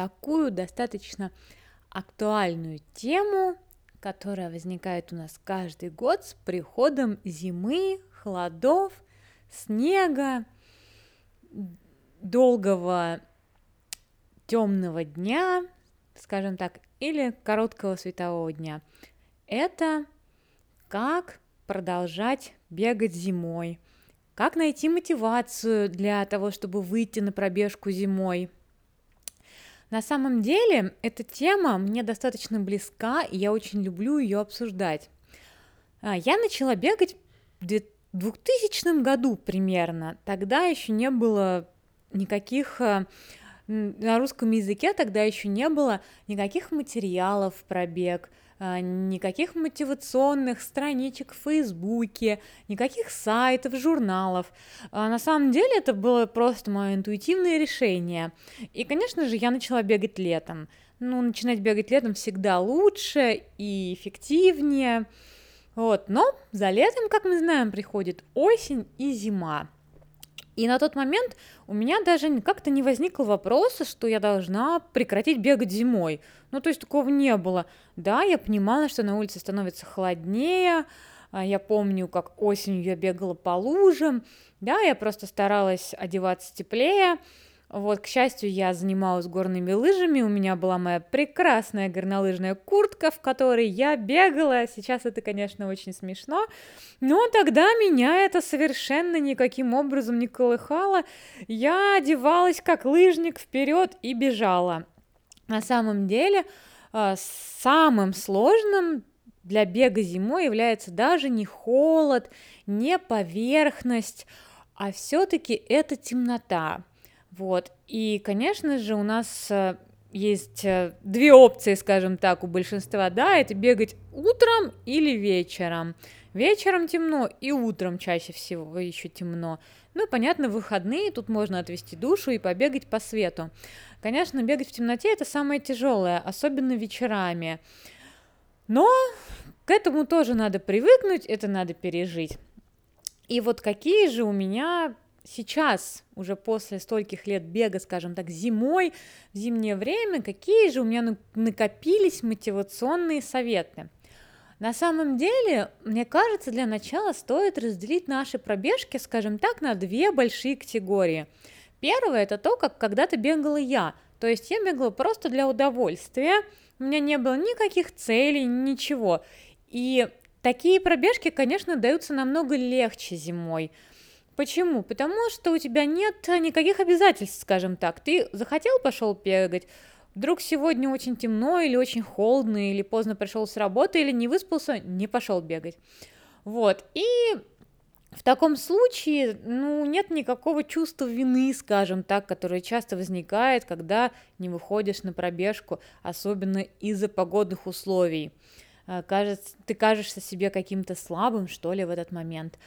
такую достаточно актуальную тему, которая возникает у нас каждый год с приходом зимы, холодов, снега, долгого темного дня, скажем так, или короткого светового дня. Это как продолжать бегать зимой, как найти мотивацию для того, чтобы выйти на пробежку зимой. На самом деле, эта тема мне достаточно близка, и я очень люблю ее обсуждать. А, я начала бегать в 2000 году примерно. Тогда еще не было никаких а, на русском языке тогда еще не было никаких материалов про бег, никаких мотивационных страничек в Фейсбуке, никаких сайтов, журналов. А на самом деле это было просто мое интуитивное решение. И, конечно же, я начала бегать летом. Ну, начинать бегать летом всегда лучше и эффективнее. Вот, но за летом, как мы знаем, приходит осень и зима. И на тот момент у меня даже как-то не возникло вопроса, что я должна прекратить бегать зимой. Ну, то есть такого не было. Да, я понимала, что на улице становится холоднее, а, я помню, как осенью я бегала по лужам, да, я просто старалась одеваться теплее, вот, к счастью, я занималась горными лыжами, у меня была моя прекрасная горнолыжная куртка, в которой я бегала. Сейчас это, конечно, очень смешно, но тогда меня это совершенно никаким образом не колыхало. Я одевалась как лыжник вперед и бежала. На самом деле, а, самым сложным для бега зимой является даже не холод, не поверхность, а все-таки это темнота. Вот. И, конечно же, у нас э, есть э, две опции, скажем так, у большинства, да, это бегать утром или вечером. Вечером темно и утром чаще всего еще темно. Ну, понятно, выходные тут можно отвести душу и побегать по свету. Конечно, бегать в темноте это самое тяжелое, особенно вечерами. Но к этому тоже надо привыкнуть, это надо пережить. И вот какие же у меня сейчас, уже после стольких лет бега, скажем так, зимой, в зимнее время, какие же у меня накопились мотивационные советы? На самом деле, мне кажется, для начала стоит разделить наши пробежки, скажем так, на две большие категории. Первое – это то, как когда-то бегала я, то есть я бегала просто для удовольствия, у меня не было никаких целей, ничего. И такие пробежки, конечно, даются намного легче зимой – Почему? Потому что у тебя нет никаких обязательств, скажем так. Ты захотел, пошел бегать, вдруг сегодня очень темно или очень холодно, или поздно пришел с работы, или не выспался, не пошел бегать. Вот, и в таком случае, ну, нет никакого чувства вины, скажем так, которое часто возникает, когда не выходишь на пробежку, особенно из-за погодных условий. А, кажется, ты кажешься себе каким-то слабым, что ли, в этот момент.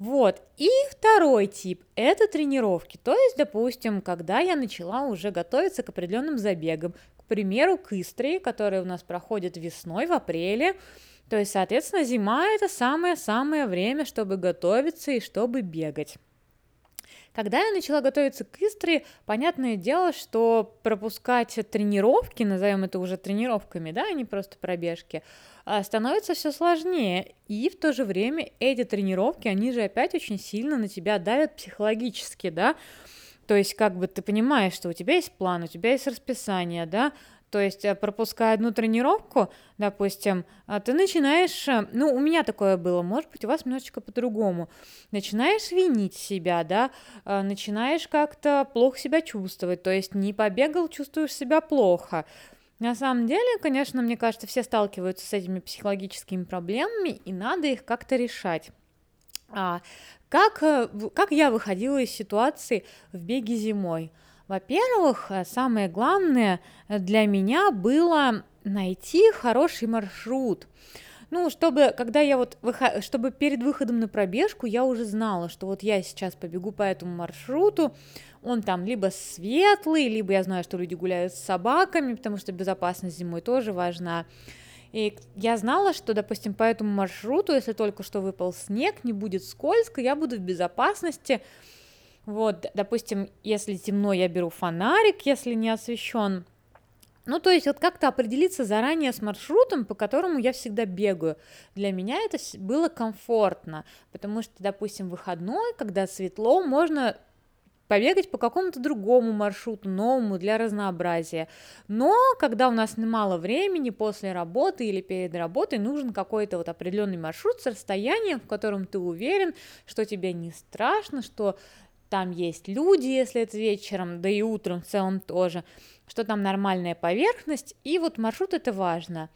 Вот, и второй тип – это тренировки. То есть, допустим, когда я начала уже готовиться к определенным забегам, к примеру, к Истрии, которые у нас проходят весной, в апреле, то есть, соответственно, зима – это самое-самое время, чтобы готовиться и чтобы бегать. Когда я начала готовиться к Истре, понятное дело, что пропускать тренировки, назовем это уже тренировками, да, а не просто пробежки, а, становится все сложнее. И в то же время эти тренировки, они же опять очень сильно на тебя давят психологически, да, то есть, как бы ты понимаешь, что у тебя есть план, у тебя есть расписание, да, то есть, э, пропуская одну тренировку, допустим, а, ты начинаешь, э, ну, у меня такое было, может быть, у вас немножечко по-другому, начинаешь винить себя, да, а, начинаешь как-то плохо себя чувствовать, то есть не побегал, чувствуешь себя плохо. На самом деле, конечно, мне кажется, все сталкиваются с этими психологическими проблемами, и надо их как-то решать. А, как, э, как я выходила из ситуации в беге зимой? Во-первых, э, самое главное для меня было найти хороший маршрут. Ну, чтобы, когда я вот, выход... чтобы перед выходом на пробежку я уже знала, что вот я сейчас побегу по этому маршруту, он там либо светлый, либо я знаю, что люди гуляют с собаками, потому что безопасность зимой тоже важна. И я знала, что, допустим, по этому маршруту, если только что выпал снег, не будет скользко, я буду в безопасности, вот, допустим, если темно, я беру фонарик, если не освещен. Ну, то есть вот как-то определиться заранее с маршрутом, по которому я всегда бегаю. Для меня это было комфортно, потому что, допустим, выходной, когда светло, можно побегать по какому-то другому маршруту, новому для разнообразия. Но когда у нас мало времени после работы или перед работой, нужен какой-то вот определенный маршрут с расстоянием, в котором ты уверен, что тебе не страшно, что там есть люди, если это вечером, да и утром в целом тоже, что там нормальная поверхность, и вот маршрут это важно.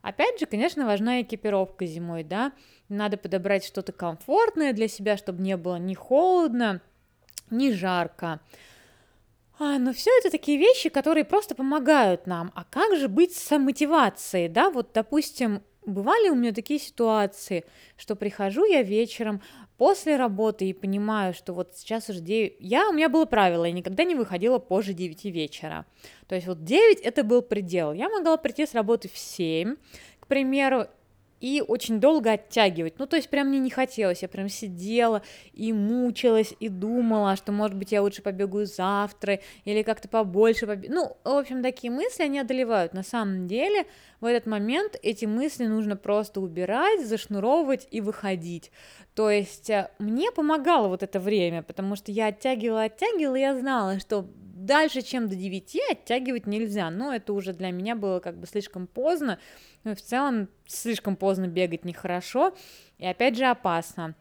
Опять же, конечно, важна экипировка зимой, да, надо подобрать что-то комфортное для себя, чтобы не было ни холодно, не жарко. А, но все это такие вещи, которые просто помогают нам. А как же быть с мотивацией, да? Вот, допустим, бывали у меня такие ситуации, что прихожу я вечером после работы и понимаю, что вот сейчас уже 9... Я, у меня было правило, я никогда не выходила позже 9 вечера. То есть вот 9 это был предел. Я могла прийти с работы в 7, к примеру, и очень долго оттягивать. Ну, то есть прям мне не хотелось, я прям сидела и мучилась, и думала, что, может быть, я лучше побегу завтра, или как-то побольше побегу. Ну, в общем, такие мысли, они одолевают. На самом деле, в этот момент эти мысли нужно просто убирать, зашнуровывать и выходить. То есть э, мне помогало вот это время, потому что я оттягивала, оттягивала, и я знала, что дальше, чем до 9 оттягивать нельзя, но это уже для меня было как бы слишком поздно, ну в целом слишком поздно бегать нехорошо, и опять же опасно.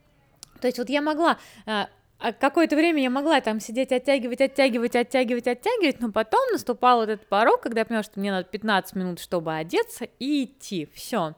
То есть вот я могла а, а какое-то время я могла там сидеть, оттягивать, оттягивать, оттягивать, оттягивать, но потом наступал вот этот порог, когда я поняла, что мне надо 15 минут, чтобы одеться и идти. Все.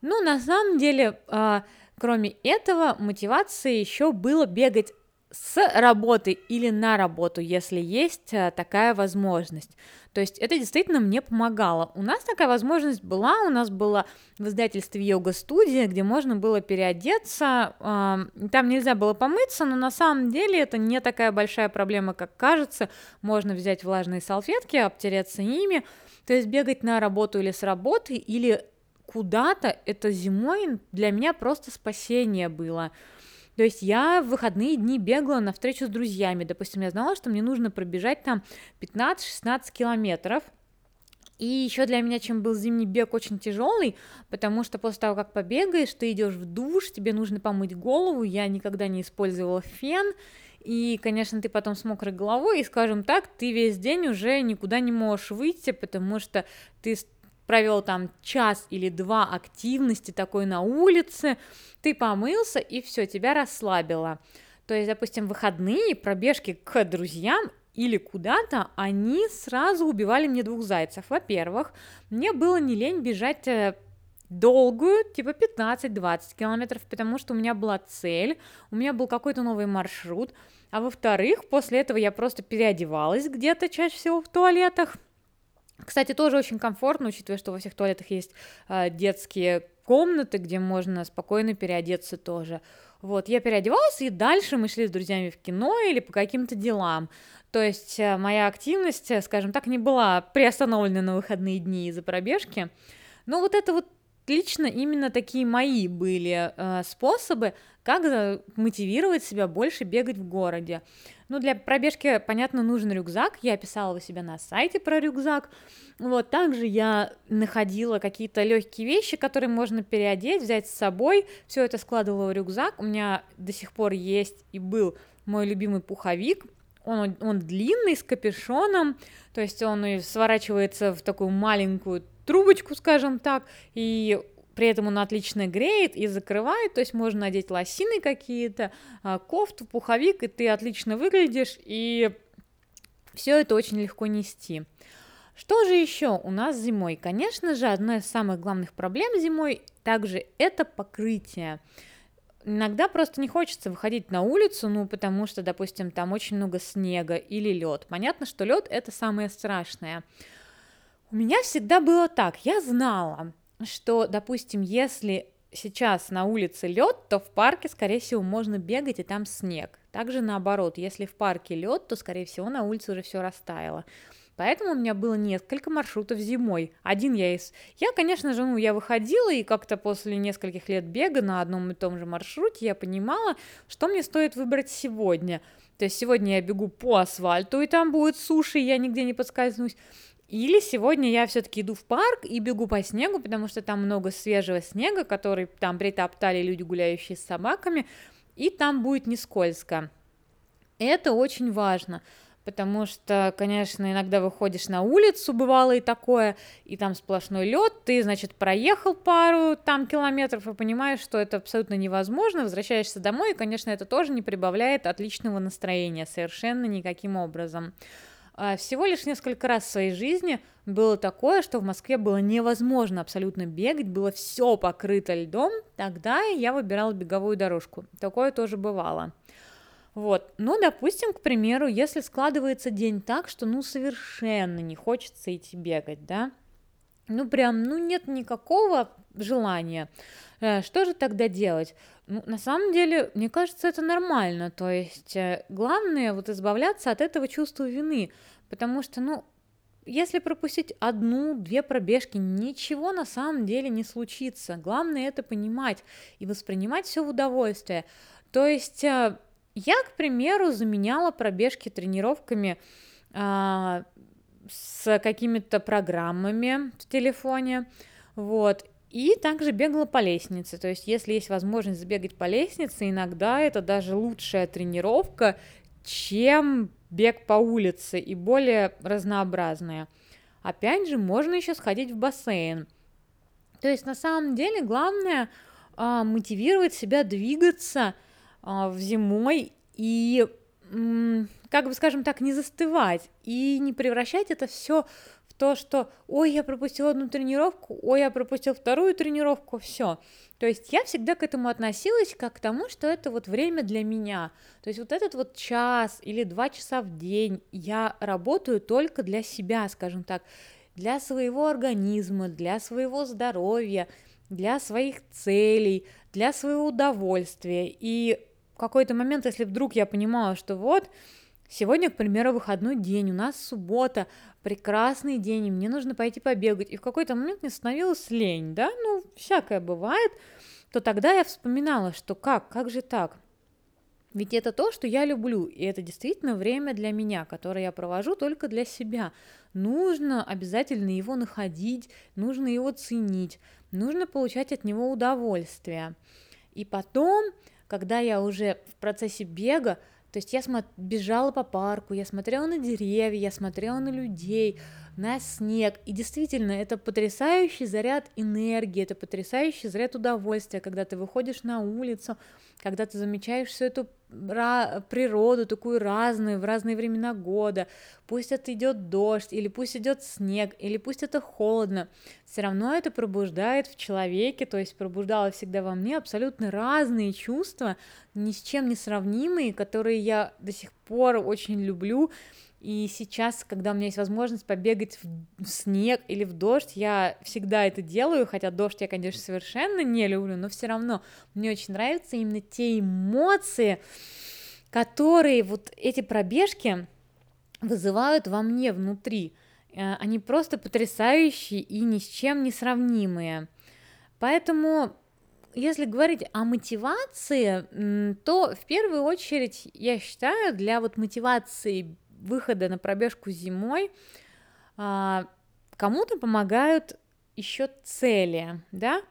Ну, на самом деле, а, кроме этого, мотивация еще было бегать с работы или на работу, если есть э, такая возможность. То есть это действительно мне помогало. У нас такая возможность была, у нас было в издательстве йога-студия, где можно было переодеться, там нельзя было помыться, но на самом деле это не такая большая проблема, как кажется. Можно взять влажные салфетки, обтереться ими, то есть бегать на работу или с работы, или куда-то, это зимой для меня просто спасение было. То есть я в выходные дни бегала на встречу с друзьями. Допустим, я знала, что мне нужно пробежать там 15-16 километров. И еще для меня, чем был зимний бег, очень тяжелый, потому что после того, как побегаешь, ты идешь в душ, тебе нужно помыть голову. Я никогда не использовала фен. И, конечно, ты потом с мокрой головой, и, скажем так, ты весь день уже никуда не можешь выйти, потому что ты провел там час или два активности такой на улице, ты помылся, и все, тебя расслабило. То есть, допустим, выходные пробежки к друзьям или куда-то, они сразу убивали мне двух зайцев. Во-первых, мне было не лень бежать э, долгую, типа 15-20 километров, потому что у меня была цель, у меня был какой-то новый маршрут, а во-вторых, после этого я просто переодевалась где-то чаще всего в туалетах, кстати, тоже очень комфортно, учитывая, что во всех туалетах есть э, детские комнаты, где можно спокойно переодеться тоже. Вот, я переодевалась, и дальше мы шли с друзьями в кино или по каким-то делам. То есть э, моя активность, э, скажем так, не была приостановлена на выходные дни из-за пробежки. Но вот это вот лично именно такие мои были э, способы, как мотивировать себя больше бегать в городе. Ну, для пробежки, понятно, нужен рюкзак. Я писала у себя на сайте про рюкзак. Вот, также я находила какие-то легкие вещи, которые можно переодеть, взять с собой. Все это складывала в рюкзак. У меня до сих пор есть и был мой любимый пуховик. Он, он длинный, с капюшоном, то есть он сворачивается в такую маленькую трубочку, скажем так, и при этом он отлично греет и закрывает, то есть можно надеть лосины какие-то, а, кофту, пуховик, и ты отлично выглядишь, и все это очень легко нести. Что же еще у нас зимой? Конечно же, одна из самых главных проблем зимой также это покрытие. Иногда просто не хочется выходить на улицу, ну, потому что, допустим, там очень много снега или лед. Понятно, что лед это самое страшное. У меня всегда было так, я знала, что, допустим, если сейчас на улице лед, то в парке, скорее всего, можно бегать, и там снег. Также наоборот, если в парке лед, то, скорее всего, на улице уже все растаяло. Поэтому у меня было несколько маршрутов зимой. Один я из... Я, конечно же, ну, я выходила, и как-то после нескольких лет бега на одном и том же маршруте я понимала, что мне стоит выбрать сегодня. То есть сегодня я бегу по асфальту, и там будет суши, и я нигде не подскользнусь. Или сегодня я все-таки иду в парк и бегу по снегу, потому что там много свежего снега, который там притоптали люди, гуляющие с собаками, и там будет не скользко. Это очень важно, потому что, конечно, иногда выходишь на улицу, бывало и такое, и там сплошной лед, ты, значит, проехал пару там километров и понимаешь, что это абсолютно невозможно, возвращаешься домой, и, конечно, это тоже не прибавляет отличного настроения совершенно никаким образом. А, всего лишь несколько раз в своей жизни было такое, что в Москве было невозможно абсолютно бегать, было все покрыто льдом, тогда я выбирала беговую дорожку. Такое тоже бывало. Вот, ну, допустим, к примеру, если складывается день так, что, ну, совершенно не хочется идти бегать, да, ну, прям, ну, нет никакого желания, э, что же тогда делать? Ну, на самом деле, мне кажется, это нормально. То есть, э, главное вот избавляться от этого чувства вины. Потому что, ну, если пропустить одну-две пробежки, ничего на самом деле не случится. Главное это понимать и воспринимать все в удовольствие. То есть э, я, к примеру, заменяла пробежки тренировками а, с какими-то программами в телефоне, вот, и также бегала по лестнице. То есть, если есть возможность сбегать по лестнице, иногда это даже лучшая тренировка, чем бег по улице и более разнообразная. Опять же, можно еще сходить в бассейн. То есть, на самом деле, главное а, мотивировать себя двигаться а, в зимой и как бы, скажем так, не застывать и не превращать это все в то, что ой, я пропустил одну тренировку, ой, я пропустил вторую тренировку, все. То есть я всегда к этому относилась как к тому, что это вот время для меня. То есть вот этот вот час или два часа в день я работаю только для себя, скажем так, для своего организма, для своего здоровья, для своих целей, для своего удовольствия. И в какой-то момент, если вдруг я понимала, что вот Сегодня, к примеру, выходной день, у нас суббота, прекрасный день, и мне нужно пойти побегать. И в какой-то момент мне становилась лень, да, ну, всякое бывает, то тогда я вспоминала, что как, как же так? Ведь это то, что я люблю, и это действительно время для меня, которое я провожу только для себя. Нужно обязательно его находить, нужно его ценить, нужно получать от него удовольствие. И потом, когда я уже в процессе бега то есть я бежала по парку, я смотрела на деревья, я смотрела на людей, на снег. И действительно, это потрясающий заряд энергии, это потрясающий заряд удовольствия, когда ты выходишь на улицу, когда ты замечаешь всю эту природу такую разную в разные времена года, пусть это идет дождь, или пусть идет снег, или пусть это холодно, все равно это пробуждает в человеке, то есть пробуждало всегда во мне абсолютно разные чувства, ни с чем не сравнимые, которые я до сих пор очень люблю, и сейчас, когда у меня есть возможность побегать в снег или в дождь, я всегда это делаю, хотя дождь я, конечно, совершенно не люблю, но все равно мне очень нравятся именно те эмоции, которые вот эти пробежки вызывают во мне внутри. Э, они просто потрясающие и ни с чем не сравнимые. Поэтому если говорить о мотивации, то в первую очередь я считаю для вот мотивации выхода на пробежку зимой а, кому-то помогают еще цели, да,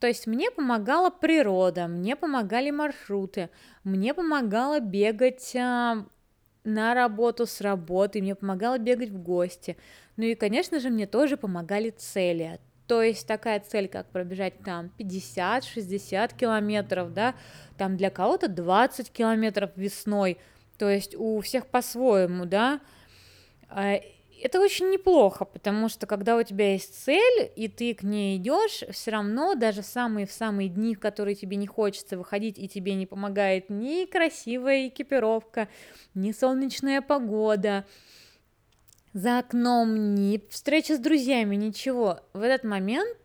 то есть мне помогала природа, мне помогали маршруты, мне помогало бегать а, на работу с работы, мне помогало бегать в гости. Ну и, конечно же, мне тоже помогали цели. То есть такая цель, как пробежать там 50-60 километров, да, там для кого-то 20 километров весной – то есть у всех по-своему, да. А, это очень неплохо, потому что когда у тебя есть цель, и ты к ней идешь, все равно даже самые в самые дни, в которые тебе не хочется выходить, и тебе не помогает ни красивая экипировка, ни солнечная погода, за окном, ни встреча с друзьями, ничего. В этот момент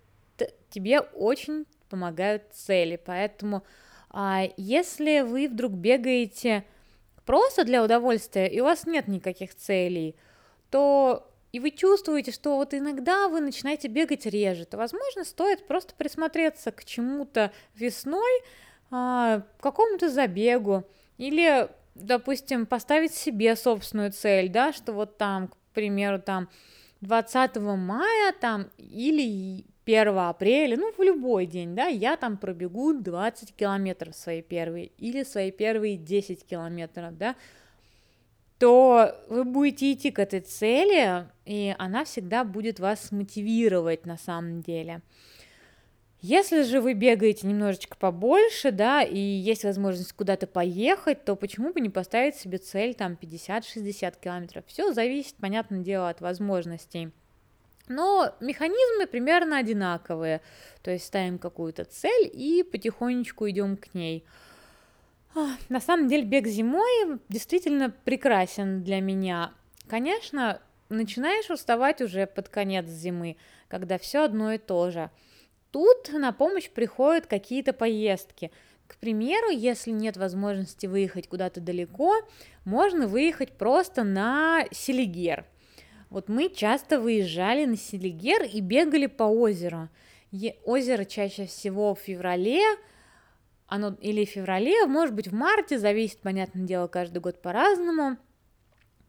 тебе очень помогают цели. Поэтому а, если вы вдруг бегаете просто для удовольствия, и у вас нет никаких целей, то и вы чувствуете, что вот иногда вы начинаете бегать реже, то, возможно, стоит просто присмотреться к чему-то весной, а, к какому-то забегу, или допустим, поставить себе собственную цель, да, что вот там, к примеру, там 20 мая там или 1 апреля, ну, в любой день, да, я там пробегу 20 километров свои первые или свои первые 10 километров, да, то вы будете идти к этой цели, и она всегда будет вас мотивировать на самом деле. Если же вы бегаете немножечко побольше, да, и есть возможность куда-то поехать, то почему бы не поставить себе цель там 50-60 километров? Все зависит, понятное дело, от возможностей. Но механизмы примерно одинаковые. То есть ставим какую-то цель и потихонечку идем к ней. На самом деле бег зимой действительно прекрасен для меня. Конечно, начинаешь уставать уже под конец зимы, когда все одно и то же. Тут на помощь приходят какие-то поездки. К примеру, если нет возможности выехать куда-то далеко, можно выехать просто на Селигер. Вот мы часто выезжали на Селигер и бегали по озеру. Е- озеро чаще всего в феврале, оно или в феврале, может быть в марте, зависит, понятное дело, каждый год по-разному.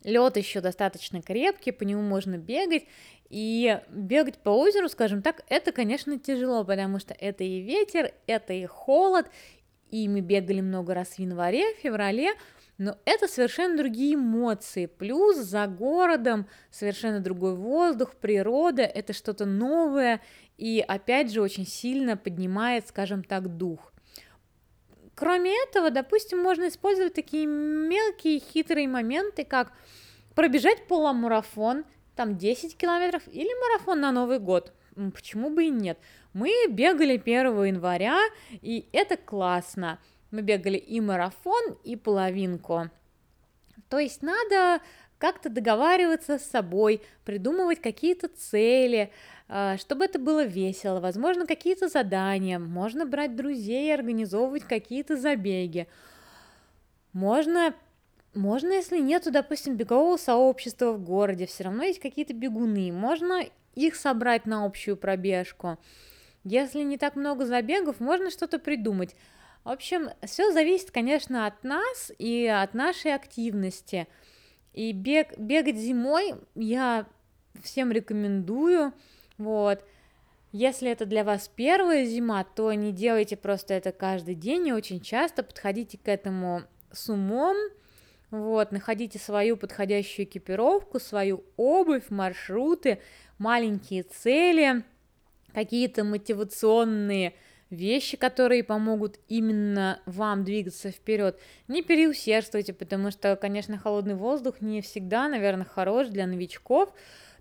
Лед еще достаточно крепкий, по нему можно бегать. И бегать по озеру, скажем так, это, конечно, тяжело, потому что это и ветер, это и холод, и мы бегали много раз в январе, в феврале, но это совершенно другие эмоции. Плюс за городом совершенно другой воздух, природа, это что-то новое, и опять же очень сильно поднимает, скажем так, дух. Кроме этого, допустим, можно использовать такие мелкие хитрые моменты, как пробежать полумарафон, там 10 километров, или марафон на Новый год. Почему бы и нет? Мы бегали 1 января, и это классно. Мы бегали и марафон, и половинку. То есть надо как-то договариваться с собой, придумывать какие-то цели, а, чтобы это было весело, возможно, какие-то задания, можно брать друзей и организовывать какие-то забеги. Можно, можно, если нету, допустим, бегового сообщества в городе, все равно есть какие-то бегуны, можно их собрать на общую пробежку. Если не так много забегов, можно что-то придумать. В общем, все зависит, конечно, от нас и от нашей активности. И бег, бегать зимой я всем рекомендую. Вот. Если это для вас первая зима, то не делайте просто это каждый день и очень часто подходите к этому с умом, вот, находите свою подходящую экипировку, свою обувь, маршруты, маленькие цели, какие-то мотивационные вещи, которые помогут именно вам двигаться вперед. Не переусердствуйте, потому что, конечно, холодный воздух не всегда, наверное, хорош для новичков,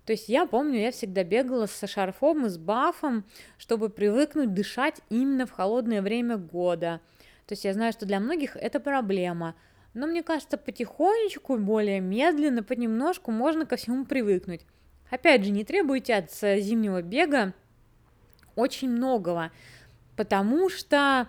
то есть я помню, я всегда бегала со шарфом и с бафом, чтобы привыкнуть дышать именно в холодное время года. То есть я знаю, что для многих это проблема. Но мне кажется, потихонечку, более медленно, понемножку можно ко всему привыкнуть. Опять же, не требуйте от зимнего бега очень многого, потому что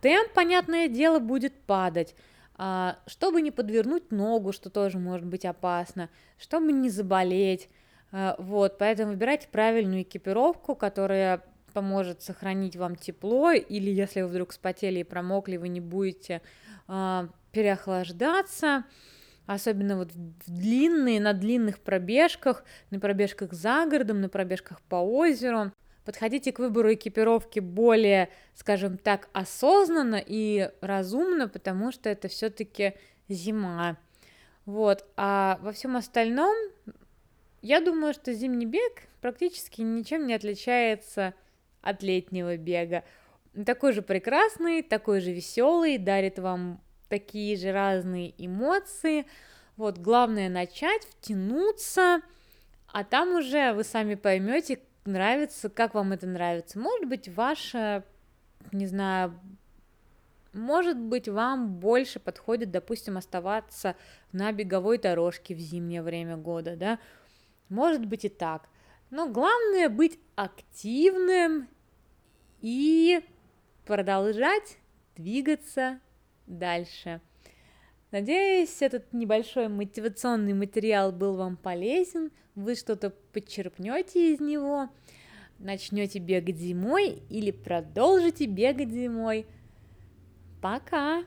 темп, понятное дело, будет падать. А, чтобы не подвернуть ногу, что тоже может быть опасно, чтобы не заболеть, а, вот, поэтому выбирайте правильную экипировку, которая поможет сохранить вам тепло, или если вы вдруг спотели и промокли, вы не будете э, переохлаждаться, особенно вот в длинные, на длинных пробежках, на пробежках за городом, на пробежках по озеру. Подходите к выбору экипировки более, скажем так, осознанно и разумно, потому что это все-таки зима. Вот, а во всем остальном я думаю, что зимний бег практически ничем не отличается от летнего бега. Такой же прекрасный, такой же веселый, дарит вам такие же разные эмоции. Вот, главное начать, втянуться, а там уже вы сами поймете, нравится, как вам это нравится. Может быть, ваша, не знаю, может быть, вам больше подходит, допустим, оставаться на беговой дорожке в зимнее время года, да, может быть и так. Но главное быть активным и продолжать двигаться дальше. Надеюсь, этот небольшой мотивационный материал был вам полезен, вы что-то подчерпнете из него, начнете бегать зимой или продолжите бегать зимой. Пока!